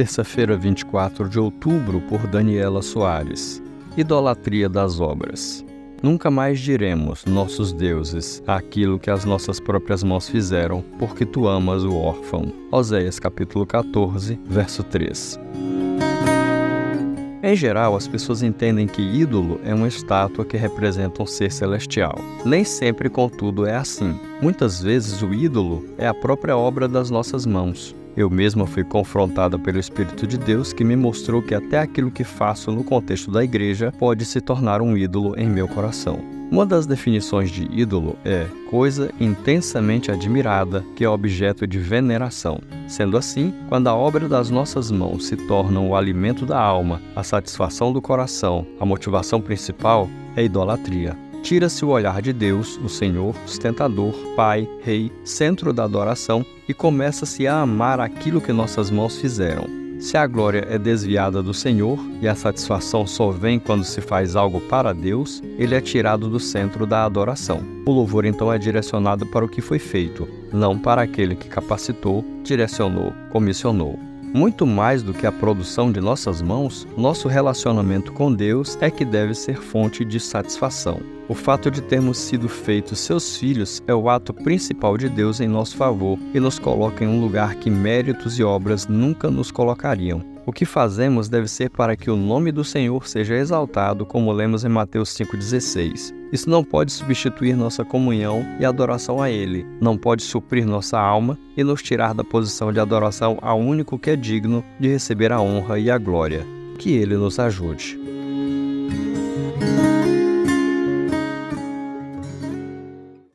terça-feira, 24 de outubro, por Daniela Soares. Idolatria das obras. Nunca mais diremos, nossos deuses, aquilo que as nossas próprias mãos fizeram, porque tu amas o órfão. Oséias capítulo 14, verso 3. Em geral, as pessoas entendem que ídolo é uma estátua que representa um ser celestial. Nem sempre, contudo, é assim. Muitas vezes o ídolo é a própria obra das nossas mãos. Eu mesma fui confrontada pelo Espírito de Deus que me mostrou que até aquilo que faço no contexto da igreja pode se tornar um ídolo em meu coração. Uma das definições de ídolo é coisa intensamente admirada que é objeto de veneração. Sendo assim, quando a obra das nossas mãos se torna o alimento da alma, a satisfação do coração, a motivação principal, é idolatria. Tira-se o olhar de Deus, o Senhor, sustentador, Pai, Rei, centro da adoração, e começa-se a amar aquilo que nossas mãos fizeram. Se a glória é desviada do Senhor e a satisfação só vem quando se faz algo para Deus, ele é tirado do centro da adoração. O louvor então é direcionado para o que foi feito, não para aquele que capacitou, direcionou, comissionou. Muito mais do que a produção de nossas mãos, nosso relacionamento com Deus é que deve ser fonte de satisfação. O fato de termos sido feitos seus filhos é o ato principal de Deus em nosso favor e nos coloca em um lugar que méritos e obras nunca nos colocariam. O que fazemos deve ser para que o nome do Senhor seja exaltado, como lemos em Mateus 5,16. Isso não pode substituir nossa comunhão e adoração a Ele, não pode suprir nossa alma e nos tirar da posição de adoração ao único que é digno de receber a honra e a glória. Que Ele nos ajude.